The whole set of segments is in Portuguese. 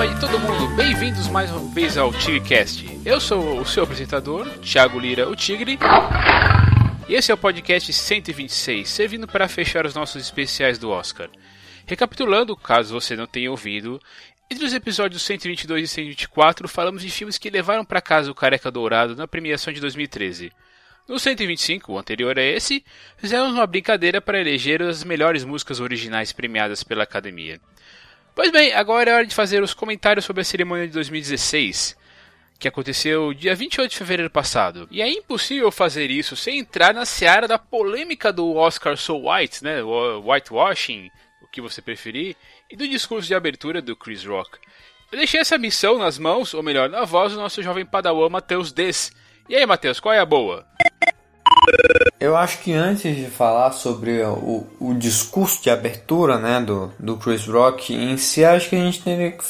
cima de todo mundo, bem-vindos mais uma vez ao TigreCast. Eu sou o seu apresentador, Thiago Lira, o Tigre. E esse é o podcast 126, servindo para fechar os nossos especiais do Oscar. Recapitulando, caso você não tenha ouvido, entre os episódios 122 e 124 falamos de filmes que levaram para casa o Careca Dourado na premiação de 2013. No 125, o anterior a esse, fizemos uma brincadeira para eleger as melhores músicas originais premiadas pela Academia. Pois bem, agora é hora de fazer os comentários sobre a cerimônia de 2016, que aconteceu dia 28 de fevereiro passado. E é impossível fazer isso sem entrar na seara da polêmica do Oscar So White, né, o whitewashing, o que você preferir, e do discurso de abertura do Chris Rock. Eu deixei essa missão nas mãos, ou melhor, na voz do nosso jovem padawan Matheus Des. E aí, Matheus, qual é a boa? Eu acho que antes de falar sobre o, o discurso de abertura né, do, do Chris Rock em si, acho que a gente teria que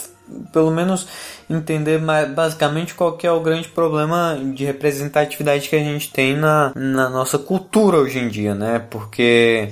pelo menos entender mais, basicamente qual que é o grande problema de representatividade que a gente tem na, na nossa cultura hoje em dia, né? Porque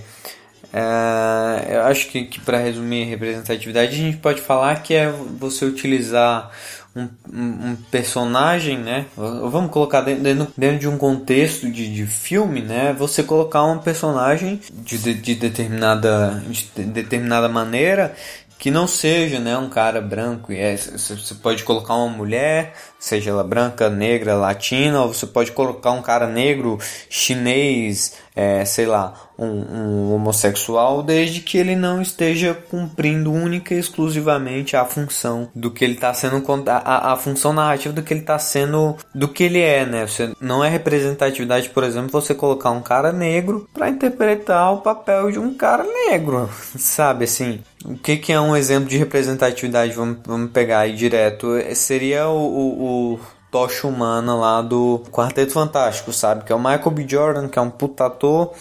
é, eu acho que, que para resumir representatividade a gente pode falar que é você utilizar um, um, personagem, né? Vamos colocar dentro, dentro de um contexto de, de filme, né? Você colocar um personagem de, de, de determinada, de determinada maneira que não seja né, um cara branco. É, você pode colocar uma mulher, seja ela branca, negra, latina, ou você pode colocar um cara negro, chinês, é, sei lá, um, um, homossexual, desde que ele não esteja cumprindo única e exclusivamente a função do que ele está sendo, a, a função narrativa do que ele está sendo, do que ele é, né? Você, não é representatividade, por exemplo, você colocar um cara negro para interpretar o papel de um cara negro, sabe assim? O que, que é um exemplo de representatividade? Vamos, vamos pegar aí direto. Seria o, o, o tocha humana lá do Quarteto Fantástico, sabe? Que é o Michael B. Jordan, que é um puta ator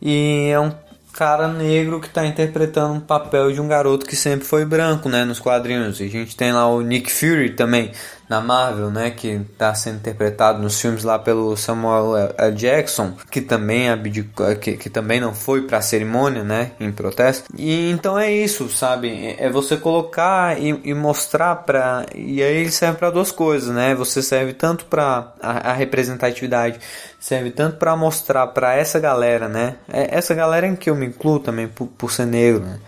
e é um cara negro que está interpretando um papel de um garoto que sempre foi branco, né, nos quadrinhos. E a gente tem lá o Nick Fury também na Marvel, né, que está sendo interpretado nos filmes lá pelo Samuel L. Jackson, que também abdicou, que, que também não foi para a cerimônia, né, em protesto. E então é isso, sabe? É você colocar e, e mostrar para e aí ele serve para duas coisas, né? Você serve tanto para a, a representatividade serve tanto para mostrar para essa galera, né? É essa galera em que eu me incluo também por, por ser negro, né?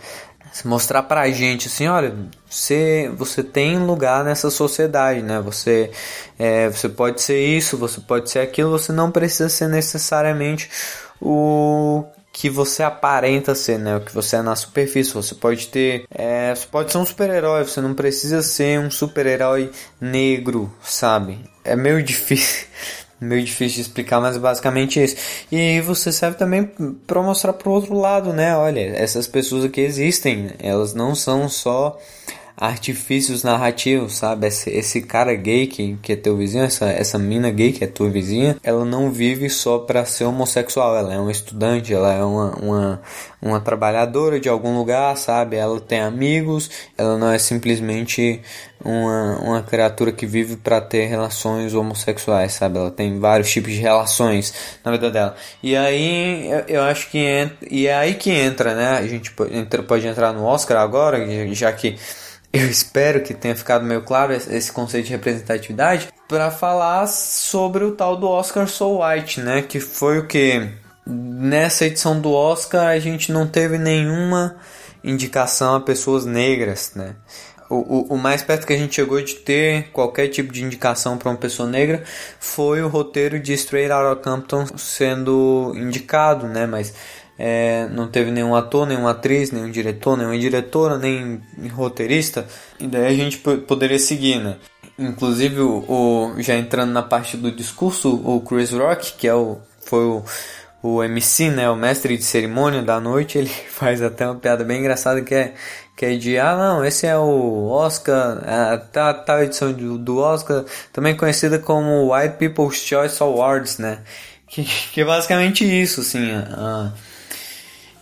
Mostrar pra gente assim, olha, você, você tem lugar nessa sociedade, né? Você, é, você pode ser isso, você pode ser aquilo, você não precisa ser necessariamente o que você aparenta ser, né? O que você é na superfície. Você pode ter, é, você pode ser um super-herói, você não precisa ser um super-herói negro, sabe? É meio difícil meio difícil de explicar, mas basicamente isso. E você serve também para mostrar pro outro lado, né? Olha, essas pessoas aqui existem, elas não são só artifícios narrativos, sabe? Esse, esse cara gay que, que é teu vizinho, essa, essa mina gay que é tua vizinha, ela não vive só para ser homossexual, ela é uma estudante, ela é uma, uma, uma trabalhadora de algum lugar, sabe? Ela tem amigos, ela não é simplesmente uma, uma criatura que vive para ter relações homossexuais, sabe? Ela tem vários tipos de relações na vida dela. E aí eu, eu acho que entra, e é aí que entra, né? A gente pode, pode entrar no Oscar agora, já que eu espero que tenha ficado meio claro esse conceito de representatividade, para falar sobre o tal do Oscar So White, né? Que foi o que nessa edição do Oscar a gente não teve nenhuma indicação a pessoas negras, né? O, o, mais perto que a gente chegou de ter qualquer tipo de indicação para uma pessoa negra foi o roteiro de Straight Outta Compton sendo indicado, né? Mas é, não teve nenhum ator, nenhuma atriz, nenhum diretor, nenhuma diretora, nem roteirista, e daí a gente poderia seguir, né? Inclusive, o, o, já entrando na parte do discurso, o Chris Rock, que é o, foi o, o MC, né, o mestre de cerimônia da noite, ele faz até uma piada bem engraçada que é, que é de, ah não, esse é o Oscar, a tal, edição do, do Oscar, também conhecida como White People's Choice Awards, né? Que, que é basicamente isso, assim, a,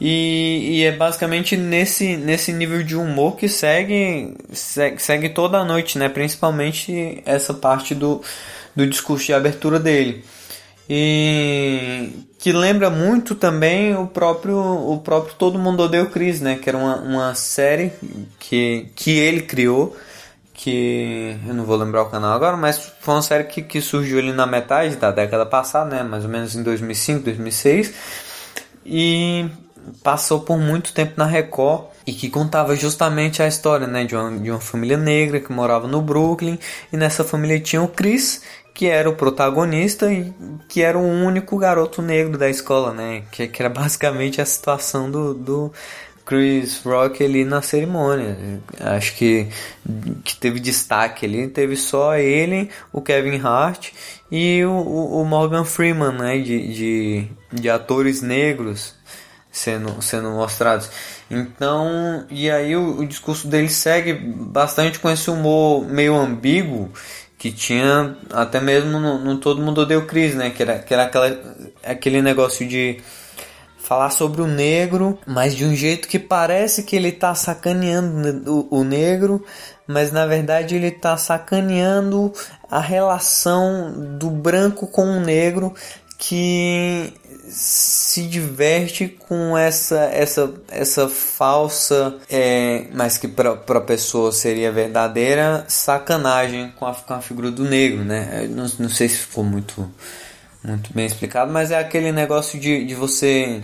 e, e, é basicamente nesse, nesse nível de humor que segue, segue, segue toda a noite, né? Principalmente essa parte do, do discurso de abertura dele. E que lembra muito também o próprio o próprio Todo Mundo Odeia o Chris, né? Que era uma, uma série que, que ele criou que eu não vou lembrar o canal agora, mas foi uma série que, que surgiu ali na metade da década passada, né, mais ou menos em 2005, 2006, e passou por muito tempo na Record e que contava justamente a história né, de, uma, de uma família negra que morava no Brooklyn e nessa família tinha o Chris que era o protagonista e que era o único garoto negro da escola, né? Que, que era basicamente a situação do, do Chris Rock ali na cerimônia. Acho que, que teve destaque ali, teve só ele, o Kevin Hart e o, o Morgan Freeman, né? De, de, de atores negros sendo, sendo mostrados. Então, e aí o, o discurso dele segue bastante com esse humor meio ambíguo que tinha até mesmo no, no Todo Mundo Odeia o Chris, né? Que era, que era aquela, aquele negócio de falar sobre o negro, mas de um jeito que parece que ele tá sacaneando o, o negro, mas na verdade ele tá sacaneando a relação do branco com o negro que se diverte com essa essa essa falsa é, mas que para a pessoa seria verdadeira sacanagem com a, com a figura do negro né? Não, não sei se ficou muito muito bem explicado, mas é aquele negócio de, de você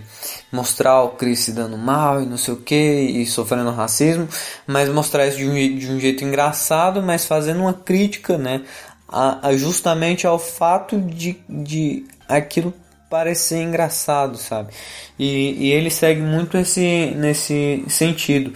mostrar o Chris se dando mal e não sei o que, e sofrendo racismo, mas mostrar isso de um, de um jeito engraçado, mas fazendo uma crítica, né, a, a justamente ao fato de, de aquilo parecer engraçado, sabe? E, e ele segue muito esse, nesse sentido.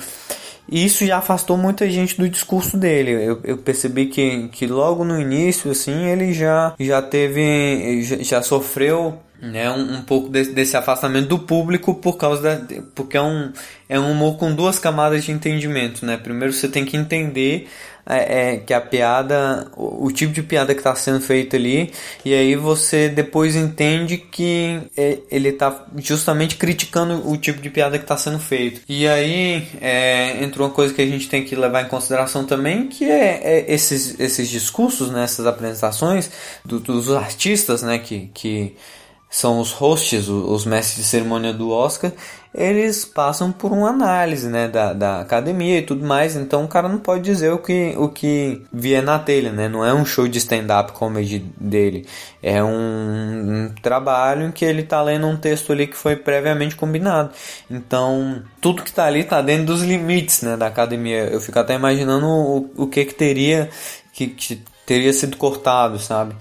Isso já afastou muita gente do discurso dele. Eu, eu percebi que, que logo no início, assim, ele já, já teve. já, já sofreu né, um, um pouco desse, desse, afastamento do público por causa da. porque é um, é um humor com duas camadas de entendimento. Né? Primeiro você tem que entender é, é, que a piada, o, o, tipo de piada que está sendo feito ali, e aí você depois entende que é, ele está justamente criticando o tipo de piada que está sendo feito. E aí é, entra uma coisa que a gente tem que levar em consideração também, que é, é esses, esses discursos, né, essas apresentações do, dos artistas, né, que, que são os hosts, os mestres de cerimônia do Oscar, eles passam por uma análise né, da, da academia e tudo mais, então o cara não pode dizer o que, o que vier na telha, né? não é um show de stand-up comedy dele, é um, um, trabalho em que ele está lendo um texto ali que foi previamente combinado, então tudo que está ali está dentro dos limites né, da academia, eu fico até imaginando o, o que, que teria que, que teria sido cortado, sabe?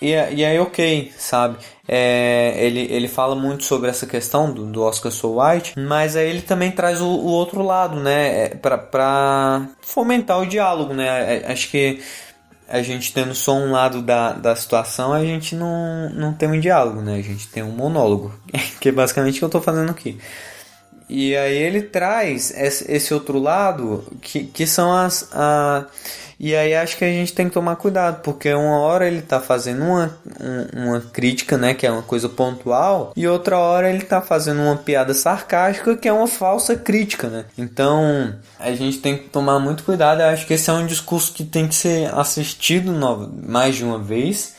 E, e aí, ok, sabe? É, ele, ele fala muito sobre essa questão do, do Oscar So White, mas aí ele também traz o, o outro lado, né? É, para fomentar o diálogo, né? É, acho que a gente tendo só um lado da, da situação, a gente não, não tem um diálogo, né? A gente tem um monólogo, que é basicamente o que eu estou fazendo aqui. E aí ele traz esse, esse outro lado, que, que são as. A, e aí acho que a gente tem que tomar cuidado, porque uma hora ele tá fazendo uma, uma crítica, né, que é uma coisa pontual, e outra hora ele tá fazendo uma piada sarcástica, que é uma falsa crítica, né? Então a gente tem que tomar muito cuidado. Eu acho que esse é um discurso que tem que ser assistido mais de uma vez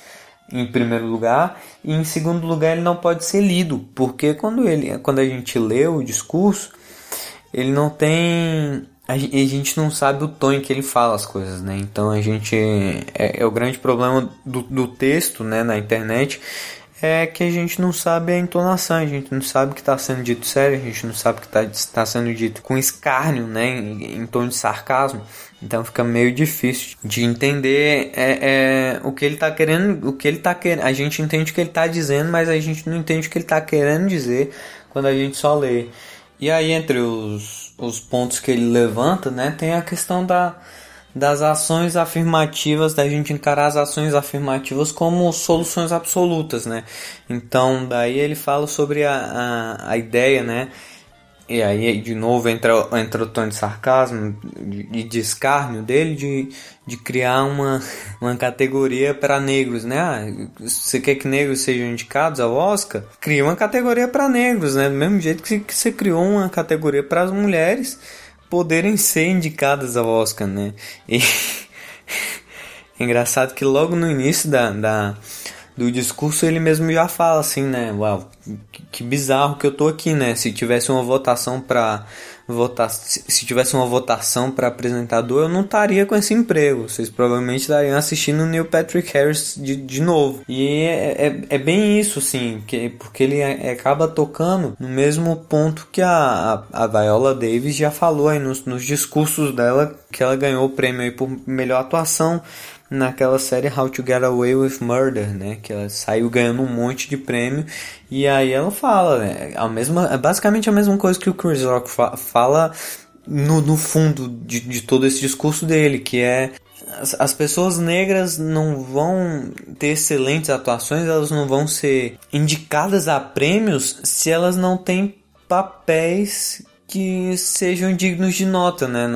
em primeiro lugar, e em segundo lugar ele não pode ser lido, porque quando ele, quando a gente lê o discurso, ele não tem a gente não sabe o tom em que ele fala as coisas, né? Então a gente é, é o grande problema do, do, texto, né, na internet é que a gente não sabe a entonação, a gente não sabe o que está sendo dito sério, a gente não sabe o que está tá sendo dito com escárnio, né, em, em tom de sarcasmo. Então fica meio difícil de entender é, é, o que ele está querendo, o que ele tá querendo. A gente entende o que ele está dizendo, mas a gente não entende o que ele está querendo dizer quando a gente só lê. E aí entre os os pontos que ele levanta, né, tem a questão da, das ações afirmativas, da gente encarar as ações afirmativas como soluções absolutas, né? Então, daí ele fala sobre a, a, a ideia, né, e aí, de novo, entra, entra o tom de sarcasmo e de, escárnio dele de, de criar uma, uma categoria para negros, né? Ah, você quer que negros sejam indicados ao Oscar? Cria uma categoria para negros, né? Do mesmo jeito que, que você criou uma categoria para as mulheres poderem ser indicadas ao Oscar, né? E engraçado que logo no início da, da do discurso ele mesmo já fala assim, né? Uau, que bizarro que eu tô aqui, né? Se tivesse uma votação para votar, se tivesse uma votação para apresentador, eu não estaria com esse emprego. Vocês provavelmente estariam assistindo o Neil Patrick Harris de, de novo. E é, é, é bem isso, sim, que, porque ele acaba tocando no mesmo ponto que a, a, a Viola Davis já falou aí nos, nos discursos dela, que ela ganhou o prêmio aí por melhor atuação naquela série How to Get Away with Murder, né? Que ela saiu ganhando um monte de prêmio e aí ela fala, né? A mesma, é basicamente a mesma coisa que o Chris Rock fa fala no, no fundo de, de todo esse discurso dele, que é as, as pessoas negras não vão ter excelentes atuações, elas não vão ser indicadas a prêmios se elas não têm papéis que sejam dignos de nota, né?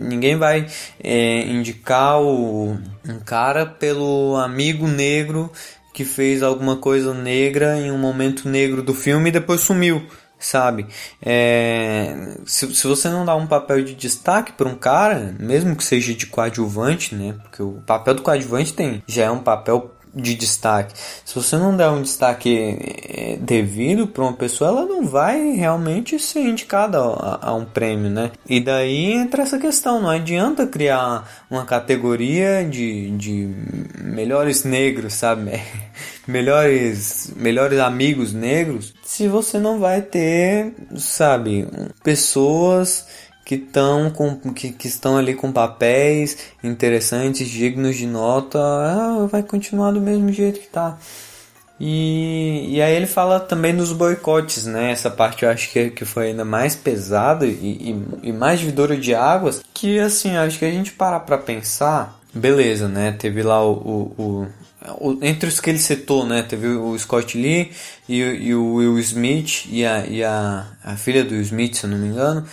Ninguém vai é, indicar o, um cara pelo amigo negro que fez alguma coisa negra em um momento negro do filme e depois sumiu, sabe? É, se, se você não dá um papel de destaque para um cara, mesmo que seja de coadjuvante, né? Porque o papel do coadjuvante tem já é um papel de destaque. Se você não der um destaque eh, devido para uma pessoa, ela não vai realmente ser indicada a, a, um prêmio, né? E daí entra essa questão, não adianta criar uma categoria de, de melhores negros, sabe? melhores, melhores amigos negros, se você não vai ter, sabe, pessoas que estão com que, que, estão ali com papéis interessantes, dignos de nota, ah, vai continuar do mesmo jeito que tá. E, e aí ele fala também dos boicotes, né? Essa parte eu acho que, que foi ainda mais pesada e, e, e mais vidora de águas. Que assim, acho que a gente parar pra pensar, beleza, né? Teve lá o, o, o entre os que ele citou, né? Teve o Scott Lee e, o Will Smith e, a, e a, a filha do Smith, se eu não me engano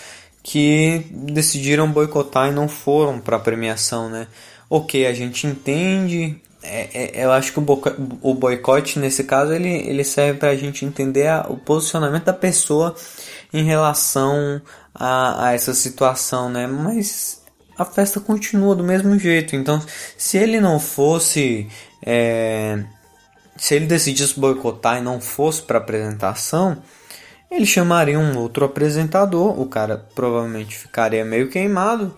que decidiram boicotar e não foram para a premiação, né? Ok, a gente entende. É, é, eu acho que o, boicote nesse caso ele, ele serve para a gente entender a, o posicionamento da pessoa em relação a, a essa situação, né? Mas a festa continua do mesmo jeito. Então, se ele não fosse, é, se ele decidisse boicotar e não fosse para apresentação, ele chamaria um outro apresentador, o cara provavelmente ficaria meio queimado,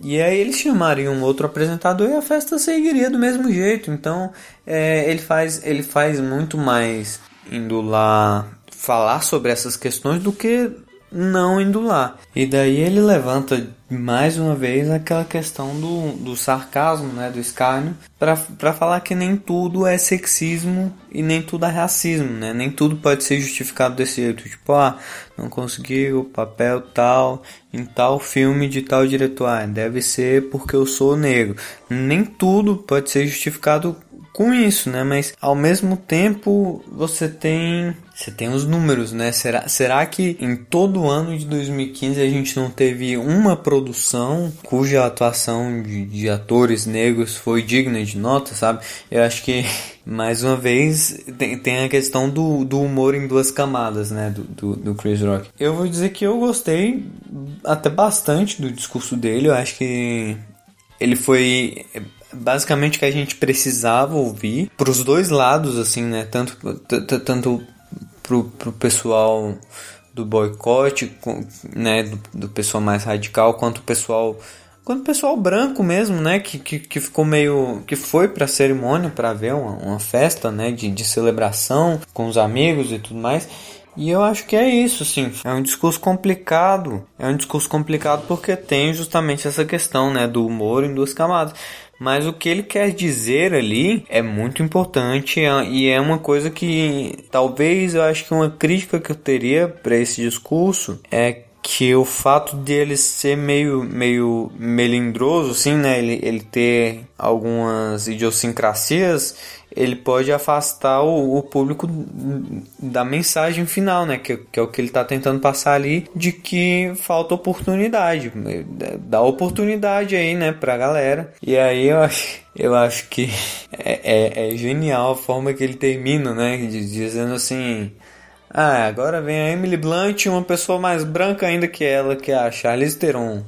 e aí eles chamariam um outro apresentador e a festa seguiria do mesmo jeito. Então é, ele, faz, ele faz muito mais indo lá falar sobre essas questões do que não indo lá. E daí ele levanta mais uma vez aquela questão do, do sarcasmo, né, do escárnio, para falar que nem tudo é sexismo e nem tudo é racismo, né? Nem tudo pode ser justificado desse jeito, tipo, ah, não conseguiu papel tal em tal filme de tal diretor, ah, deve ser porque eu sou negro. Nem tudo pode ser justificado com isso, né? Mas ao mesmo tempo você tem você tem os números, né? Será, será que em todo o ano de 2015 a gente não teve uma produção cuja atuação de, de atores negros foi digna de nota, sabe? Eu acho que mais uma vez tem, tem a questão do, do humor em duas camadas, né? Do, do, do Chris Rock. Eu vou dizer que eu gostei até bastante do discurso dele. Eu acho que ele foi basicamente que a gente precisava ouvir para os dois lados assim né tanto tanto pro, pro pessoal do boicote né do, do pessoal mais radical quanto o pessoal quanto o pessoal branco mesmo né que, que, que ficou meio que foi para cerimônia para ver uma, uma festa né de, de celebração com os amigos e tudo mais e eu acho que é isso, sim. É um discurso complicado. É um discurso complicado porque tem justamente essa questão, né, do humor em duas camadas. Mas o que ele quer dizer ali é muito importante é, e é uma coisa que talvez eu acho que uma crítica que eu teria para esse discurso é que o fato dele ser meio meio melindroso, assim, né, ele, ele ter algumas idiosincrasias ele pode afastar o, o, público da mensagem final, né? Que, que é o que ele está tentando passar ali, de que falta oportunidade. Dá oportunidade aí, né, pra galera. E aí eu acho, eu acho que é, é, é genial a forma que ele termina, né? Dizendo assim. Ah, agora vem a Emily Blunt, uma pessoa mais branca ainda que ela, que é a Charlize Theron.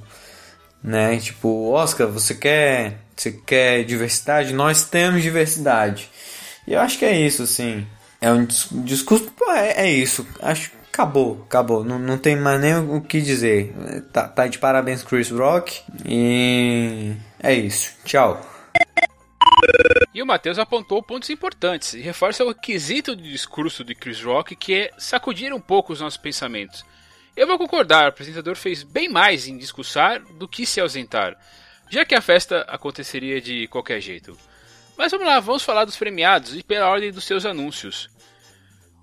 Né? Tipo, Oscar, você quer, você quer diversidade? Nós temos diversidade. E eu acho que é isso, assim. É um discurso. Pô, é, é isso. Acho acabou, acabou. Não, não tem mais nem o que dizer. Tá, tá de parabéns, Chris Rock. E é isso. Tchau. E o Matheus apontou pontos importantes e reforça o requisito do discurso de Chris Rock, que é sacudir um pouco os nossos pensamentos. Eu vou concordar, o apresentador fez bem mais em discursar do que se ausentar, já que a festa aconteceria de qualquer jeito. Mas vamos lá, vamos falar dos premiados e pela ordem dos seus anúncios.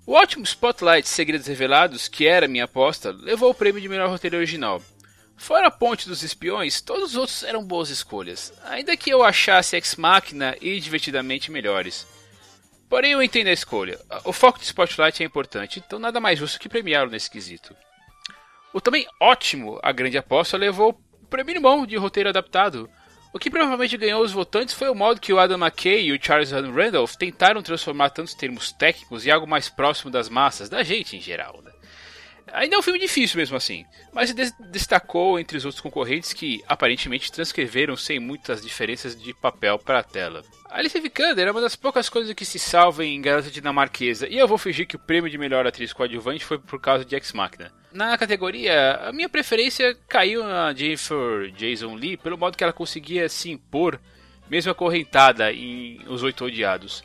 O ótimo Spotlight Segredos Revelados, que era minha aposta, levou o prêmio de melhor roteiro original. Fora a Ponte dos Espiões, todos os outros eram boas escolhas, ainda que eu achasse Ex Machina e Divertidamente melhores. Porém, eu entendo a escolha. O foco de Spotlight é importante, então nada mais justo que premiá-lo nesse quesito. O também ótimo A Grande Aposta levou o prêmio irmão de roteiro adaptado. O que provavelmente ganhou os votantes foi o modo que o Adam McKay e o Charles Randolph tentaram transformar tantos termos técnicos em algo mais próximo das massas, da gente em geral. Né? Ainda é um filme difícil mesmo assim, mas destacou entre os outros concorrentes que aparentemente transcreveram sem muitas diferenças de papel para a tela. Alice Vikander é uma das poucas coisas que se salvam em Garota Dinamarquesa, e eu vou fingir que o prêmio de melhor atriz coadjuvante foi por causa de Ex Machina. Na categoria, a minha preferência caiu na Jennifer Jason Lee pelo modo que ela conseguia se impor, mesmo acorrentada em Os Oito Odiados.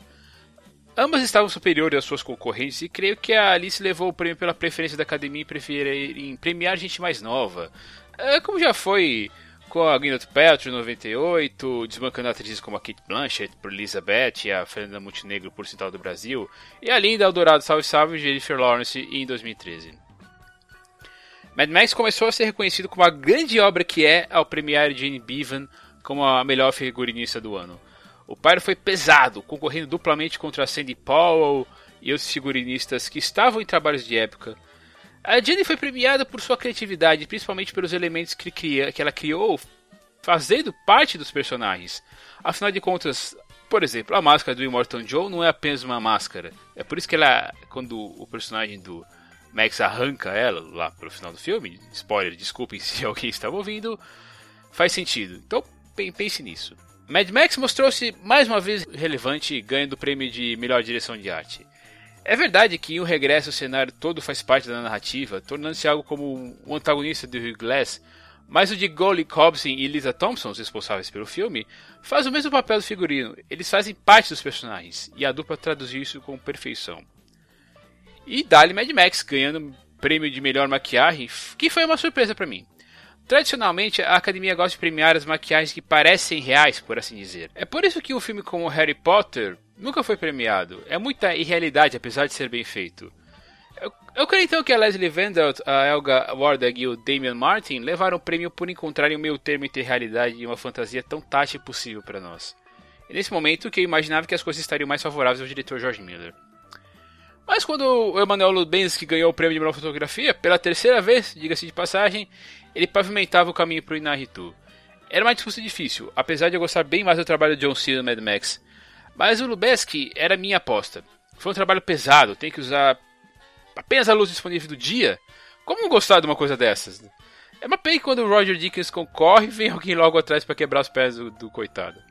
Ambas estavam superiores às suas concorrentes e creio que a Alice levou o prêmio pela preferência da academia em, em premiar gente mais nova. É, como já foi com a Gwyneth Paltrow em 98, desbancando atrizes como a Kate Blanchett por Elizabeth e a Fernanda Montenegro por Cintal do Brasil, e a linda Eldorado Salve Salve Jennifer Lawrence em 2013. Mad Max começou a ser reconhecido como a grande obra que é ao premiar Jane Bevan como a melhor figurinista do ano. O Pyro foi pesado, concorrendo duplamente contra Sandy Powell e outros figurinistas que estavam em trabalhos de época. A Jenny foi premiada por sua criatividade, principalmente pelos elementos que, cria, que ela criou, fazendo parte dos personagens. Afinal de contas, por exemplo, a máscara do Immortal Joe não é apenas uma máscara. É por isso que ela, quando o personagem do Max arranca ela lá pro final do filme, spoiler, desculpem se alguém estava ouvindo, faz sentido. Então pense nisso. Mad Max mostrou-se mais uma vez relevante, ganhando o prêmio de melhor direção de arte. É verdade que em um regresso o cenário todo faz parte da narrativa, tornando-se algo como um antagonista de Hugh Glass, mas o de Golly Cobson e Lisa Thompson, os responsáveis pelo filme, faz o mesmo papel do figurino. Eles fazem parte dos personagens, e a dupla traduziu isso com perfeição. E Dali Mad Max ganhando prêmio de melhor maquiagem, que foi uma surpresa para mim. Tradicionalmente, a academia gosta de premiar as maquiagens que parecem reais, por assim dizer. É por isso que um filme como Harry Potter nunca foi premiado. É muita irrealidade, apesar de ser bem feito. Eu, eu creio então que a Leslie Vandelt, a Elga Wardag e o Damian Martin levaram o prêmio por encontrarem o meio termo entre realidade e uma fantasia tão tátil possível para nós. E nesse momento que eu imaginava que as coisas estariam mais favoráveis ao diretor George Miller. Mas quando o Emanuel Lubensky ganhou o prêmio de melhor fotografia, pela terceira vez, diga-se de passagem, ele pavimentava o caminho para o Inaritu. Era uma disputa difícil, apesar de eu gostar bem mais do trabalho de John Cena no Mad Max. Mas o Lubensky era minha aposta. Foi um trabalho pesado, tem que usar apenas a luz disponível do dia. Como não gostar de uma coisa dessas? É uma pena que quando o Roger Dickens concorre, vem alguém logo atrás para quebrar os pés do, do coitado.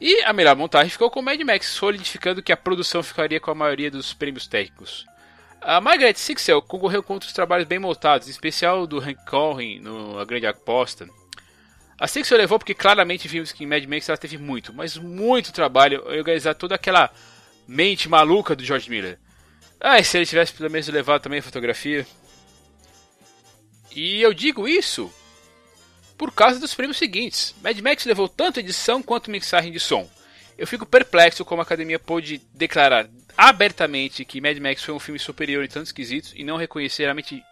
E a melhor montagem ficou com o Mad Max, solidificando que a produção ficaria com a maioria dos prêmios técnicos. A Margaret Sixel concorreu com outros trabalhos bem montados, em especial do Hank Cohen no A Grande Aposta. A Sixel levou porque claramente vimos que em Mad Max ela teve muito, mas muito trabalho em organizar toda aquela mente maluca do George Miller. Ah, e se ele tivesse pelo menos levado também a fotografia? E eu digo isso por causa dos prêmios seguintes. Mad Max levou tanto edição quanto mixagem de som. Eu fico perplexo como a academia pôde declarar abertamente que Mad Max foi um filme superior em tantos quesitos e não reconhecer a mente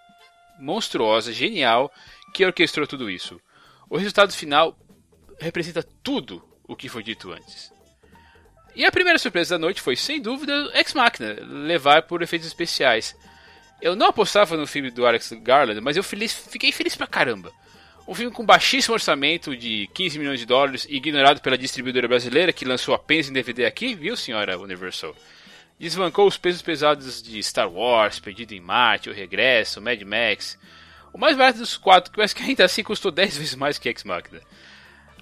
monstruosa, genial, que orquestrou tudo isso. O resultado final representa tudo o que foi dito antes. E a primeira surpresa da noite foi, sem dúvida, Ex Machina, levar por efeitos especiais. Eu não apostava no filme do Alex Garland, mas eu feliz, fiquei feliz pra caramba. Um filme com baixíssimo orçamento de 15 milhões de dólares, ignorado pela distribuidora brasileira que lançou apenas em DVD aqui, viu, senhora Universal? Desbancou os pesos pesados de Star Wars, Perdido em Marte, O Regresso, Mad Max. O mais barato dos quatro, mas que ainda assim custou 10 vezes mais que Ex Machina.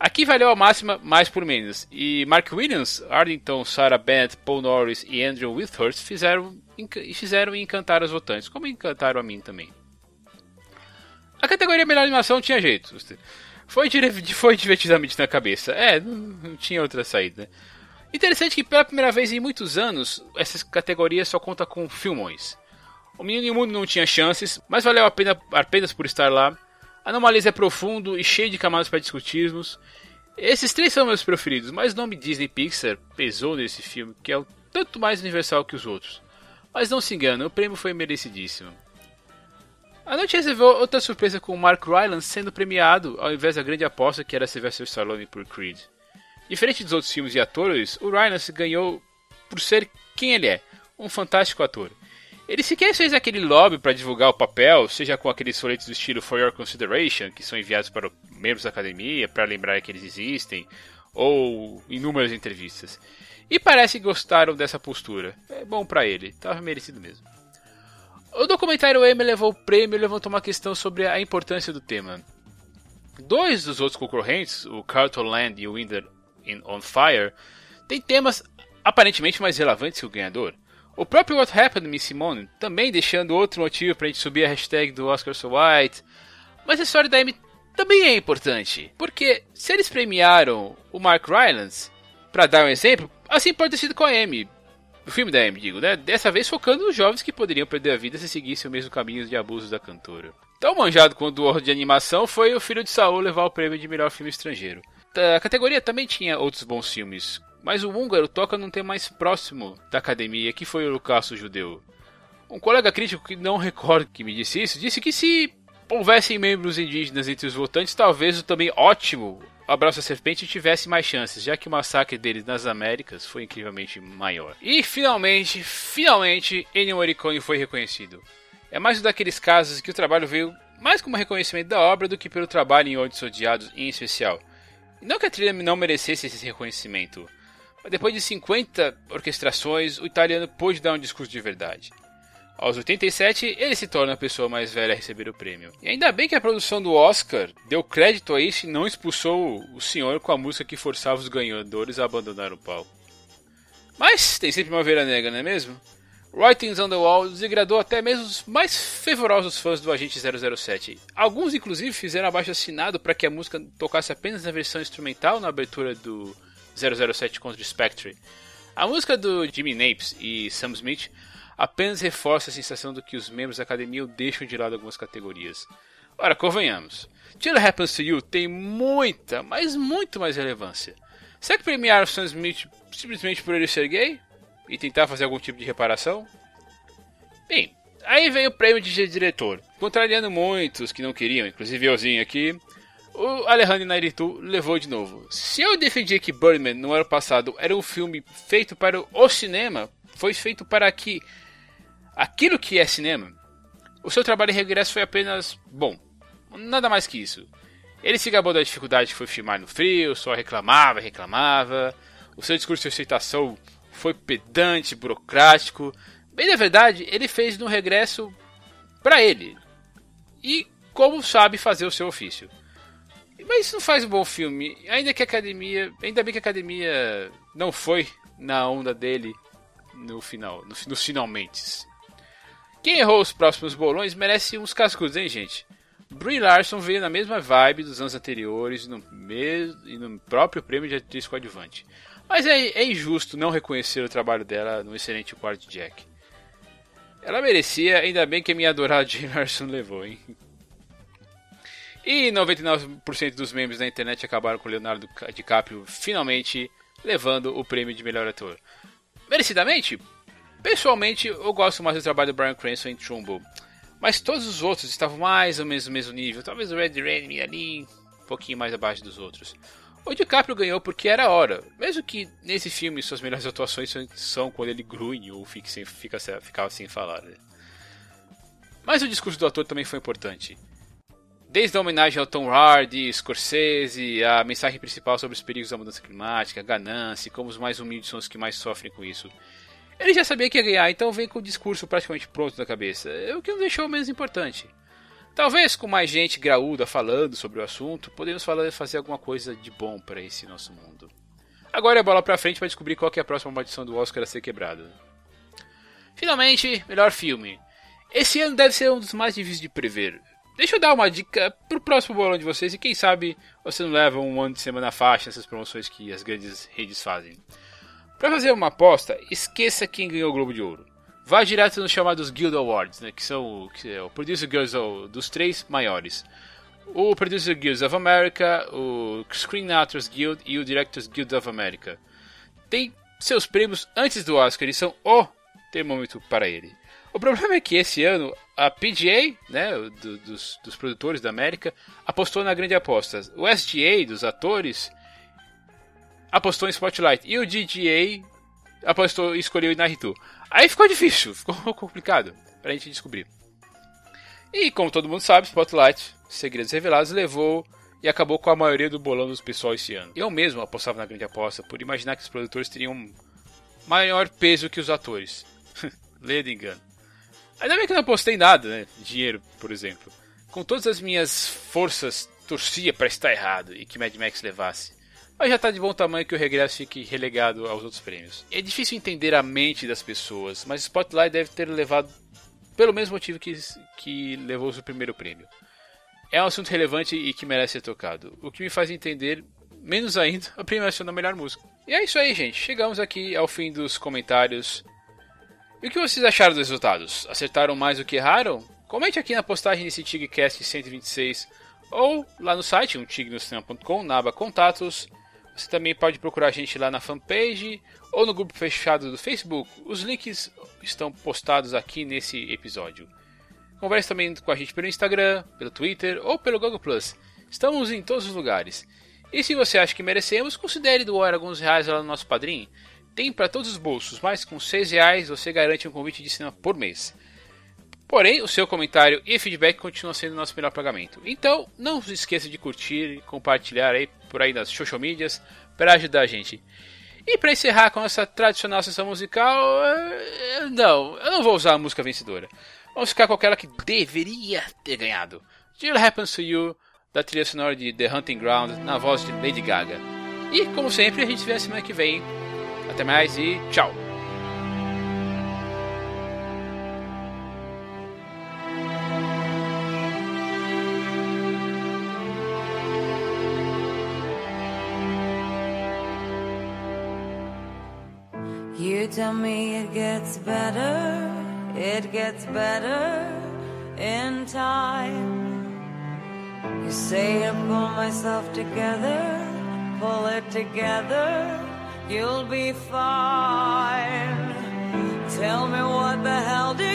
Aqui valeu a máxima mais por menos. E Mark Williams, Ardington, Sarah Bennett, Paul Norris e Andrew Whitehurst fizeram, fizeram e encantaram os votantes, como encantaram a mim também. A categoria melhor animação tinha jeito. Foi, foi divertidamente na cabeça. É, não, não tinha outra saída. Interessante que pela primeira vez em muitos anos, essa categoria só conta com filmões. O Menino e o Mundo não tinha chances, mas valeu a pena apenas por estar lá. Anomalisa é profundo e cheio de camadas para discutirmos. Esses três são meus preferidos, mas o nome Disney Pixar pesou nesse filme, que é o tanto mais universal que os outros. Mas não se engane, o prêmio foi merecidíssimo. A noite recebeu outra surpresa com o Mark Rylance sendo premiado ao invés da grande aposta que era Sylvester Stallone por Creed. Diferente dos outros filmes e atores, o Rylance ganhou por ser quem ele é, um fantástico ator. Ele sequer fez aquele lobby para divulgar o papel, seja com aqueles folhetos do estilo For Your Consideration, que são enviados para membros da academia para lembrar que eles existem, ou inúmeras entrevistas. E parece que gostaram dessa postura. É bom para ele, estava merecido mesmo. O documentário Emmy levou o prêmio e levantou uma questão sobre a importância do tema. Dois dos outros concorrentes, o Carlton Land e o Winder on Fire, têm temas aparentemente mais relevantes que o ganhador. O próprio What Happened Miss Simone também deixando outro motivo para a gente subir a hashtag do Oscar So White. Mas a história da Amy também é importante, porque se eles premiaram o Mark Rylance, para dar um exemplo, assim pode ter sido com a Amy. O filme da Amy, digo, né? Dessa vez focando nos jovens que poderiam perder a vida se seguissem o mesmo caminho de abusos da cantora. Tão manjado quanto o horror de animação foi o Filho de Saul levar o prêmio de melhor filme estrangeiro. A categoria também tinha outros bons filmes, mas o húngaro toca num tema mais próximo da academia, que foi o Holocausto Judeu. Um colega crítico que não recordo que me disse isso, disse que se houvessem membros indígenas entre os votantes, talvez o também ótimo Abraço à Serpente tivesse mais chances, já que o massacre deles nas Américas foi incrivelmente maior. E finalmente, finalmente, Ennio Morricone foi reconhecido. É mais um daqueles casos que o trabalho veio mais como reconhecimento da obra do que pelo trabalho em Odds Odiados em especial. Não que a trilha não merecesse esse reconhecimento, depois de 50 orquestrações, o italiano pôde dar um discurso de verdade. Aos 87, ele se torna a pessoa mais velha a receber o prêmio. E ainda bem que a produção do Oscar deu crédito a isso e não expulsou o senhor com a música que forçava os ganhadores a abandonar o palco. Mas tem sempre uma veira negra, não é mesmo? Writings on the Wall desagradou até mesmo os mais fervorosos fãs do Agente 007. Alguns, inclusive, fizeram abaixo assinado para que a música tocasse apenas na versão instrumental na abertura do 007 contra o Spectre. A música do Jimmy Napes e Sam Smith apenas reforça a sensação de que os membros da academia deixam de lado algumas categorias. Ora, convenhamos, Till Happens to You tem muita, mas muito mais relevância. Será que premiar o Sam Smith simplesmente por ele ser gay? E tentar fazer algum tipo de reparação? Bem, aí vem o prêmio de diretor, contrariando muitos que não queriam, inclusive euzinho aqui, o Alejandro Nairitu levou de novo. Se eu defendi que Birdman no ano passado era um filme feito para o cinema, foi feito para que aquilo que é cinema, o seu trabalho em regresso foi apenas bom. Nada mais que isso. Ele se gabou da dificuldade que foi filmar no frio, só reclamava, reclamava. O seu discurso de aceitação foi pedante, burocrático. Bem na verdade, ele fez no regresso para ele. E como sabe fazer o seu ofício. Mas isso não faz um bom filme. Ainda que a academia. Ainda bem que a academia não foi na onda dele no final. No, nos finalmente. Quem errou os próximos bolões merece uns cascudos, hein, gente? Brie Larson veio na mesma vibe dos anos anteriores no mesmo, e no próprio prêmio de atriz coadjuvante. Mas é, é, injusto não reconhecer o trabalho dela no excelente quarto de Jack. Ela merecia, ainda bem que a minha adorada Jane Larson levou, hein? E 99% dos membros da internet acabaram com Leonardo DiCaprio finalmente levando o prêmio de melhor ator. Merecidamente? Pessoalmente, eu gosto mais do trabalho do Brian Cranston em Trumbo. Mas todos os outros estavam mais ou menos no mesmo nível. Talvez o Red Raimi ali um pouquinho mais abaixo dos outros. O DiCaprio ganhou porque era hora. Mesmo que nesse filme suas melhores atuações são quando ele grunhe ou fica sem, fica, ficava sem falar. Né? Mas o discurso do ator também foi importante. Desde a homenagem ao Tom Hardy, Scorsese, a mensagem principal sobre os perigos da mudança climática, a ganância, como os mais humildes são os que mais sofrem com isso. Ele já sabia que ia ganhar, então vem com o discurso praticamente pronto na cabeça, o que não deixou menos importante. Talvez com mais gente graúda falando sobre o assunto, podemos falar, fazer alguma coisa de bom para esse nosso mundo. Agora é bola pra frente para descobrir qual é a próxima maldição do Oscar a ser quebrada. Finalmente, melhor filme. Esse ano deve ser um dos mais difíceis de prever. Deixa eu dar uma dica pro próximo bolão de vocês e quem sabe você não leva um ano de semana faixa nessas promoções que as grandes redes fazem. Para fazer uma aposta, esqueça quem ganhou o Globo de Ouro. Vá direto nos chamados Guild Awards, né, que são que é o Producer Guilds dos três maiores. O Producer Guild of America, o Screen Actors Guild e o Directors Guild of America. Tem seus prêmios antes do Oscar e são o termômetro para ele. O problema é que esse ano a PGA, né, do, dos, dos, produtores da América, apostou na grande aposta. O SGA, dos atores, apostou em Spotlight. E o DGA apostou, escolheu Inaritu. Aí ficou difícil, ficou complicado pra gente descobrir. E como todo mundo sabe, Spotlight, Segredos Revelados, levou e acabou com a maioria do bolão dos pessoal esse ano. Eu mesmo apostava na grande aposta por imaginar que os produtores teriam maior peso que os atores. Leia de engano. Ainda bem que não apostei nada, né? Dinheiro, por exemplo. Com todas as minhas forças, torcia para estar errado e que Mad Max levasse. Mas já está de bom tamanho que o regresso fique relegado aos outros prêmios. É difícil entender a mente das pessoas, mas Spotlight deve ter levado pelo mesmo motivo que, que levou o primeiro prêmio. É um assunto relevante e que merece ser tocado, o que me faz entender, menos ainda, a premiação da melhor música. E é isso aí, gente. Chegamos aqui ao fim dos comentários e o que vocês acharam dos resultados? Acertaram mais do que erraram? Comente aqui na postagem desse TigCast 126 ou lá no site, um na aba Contatos. Você também pode procurar a gente lá na fanpage ou no grupo fechado do Facebook. Os links estão postados aqui nesse episódio. Converse também com a gente pelo Instagram, pelo Twitter ou pelo Google Plus. Estamos em todos os lugares. E se você acha que merecemos, considere doar alguns reais lá no nosso padrinho. Tem para todos os bolsos, mas com 6 reais você garante um convite de cinema por mês. Porém, o seu comentário e feedback continuam sendo nosso melhor pagamento. Então, não se esqueça de curtir e compartilhar aí por aí nas social medias para ajudar a gente. E para encerrar com essa tradicional sessão musical, eh, não, eu não vou usar a música vencedora. Vamos ficar com aquela que deveria ter ganhado. Jill Happens to You, da trilha sonora de The Hunting Ground, na voz de Lady Gaga. E, como sempre, a gente se vê na semana que vem até mais e tchau! Tell me it gets better, it gets better in time. You say I pull myself together, pull it together you'll be fine. Tell me what the hell do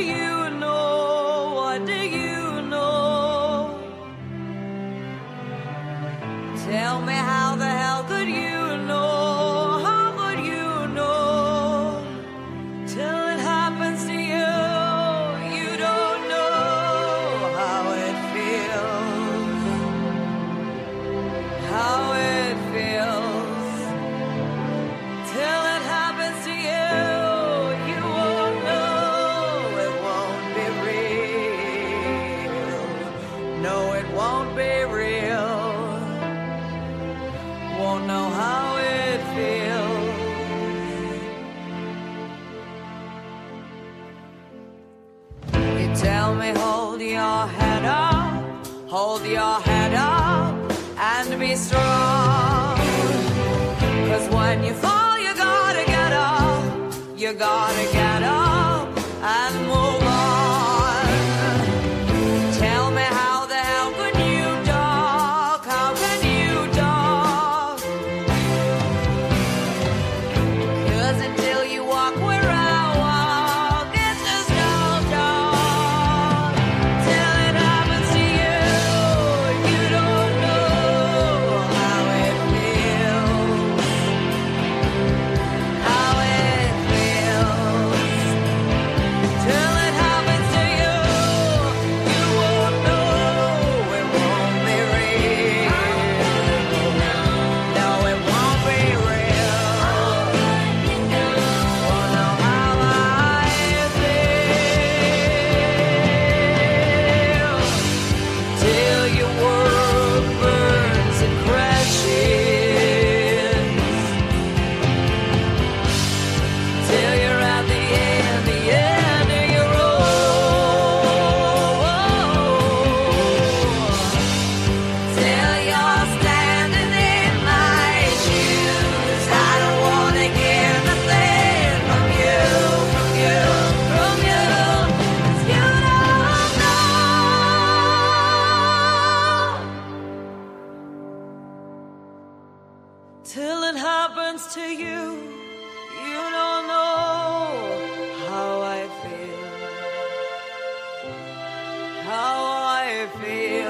No, it won't be real. Won't know how it feels. You tell me, hold your head up, hold your head up, and be strong. Cause when you fall, you gotta get up. You gotta get up how I feel.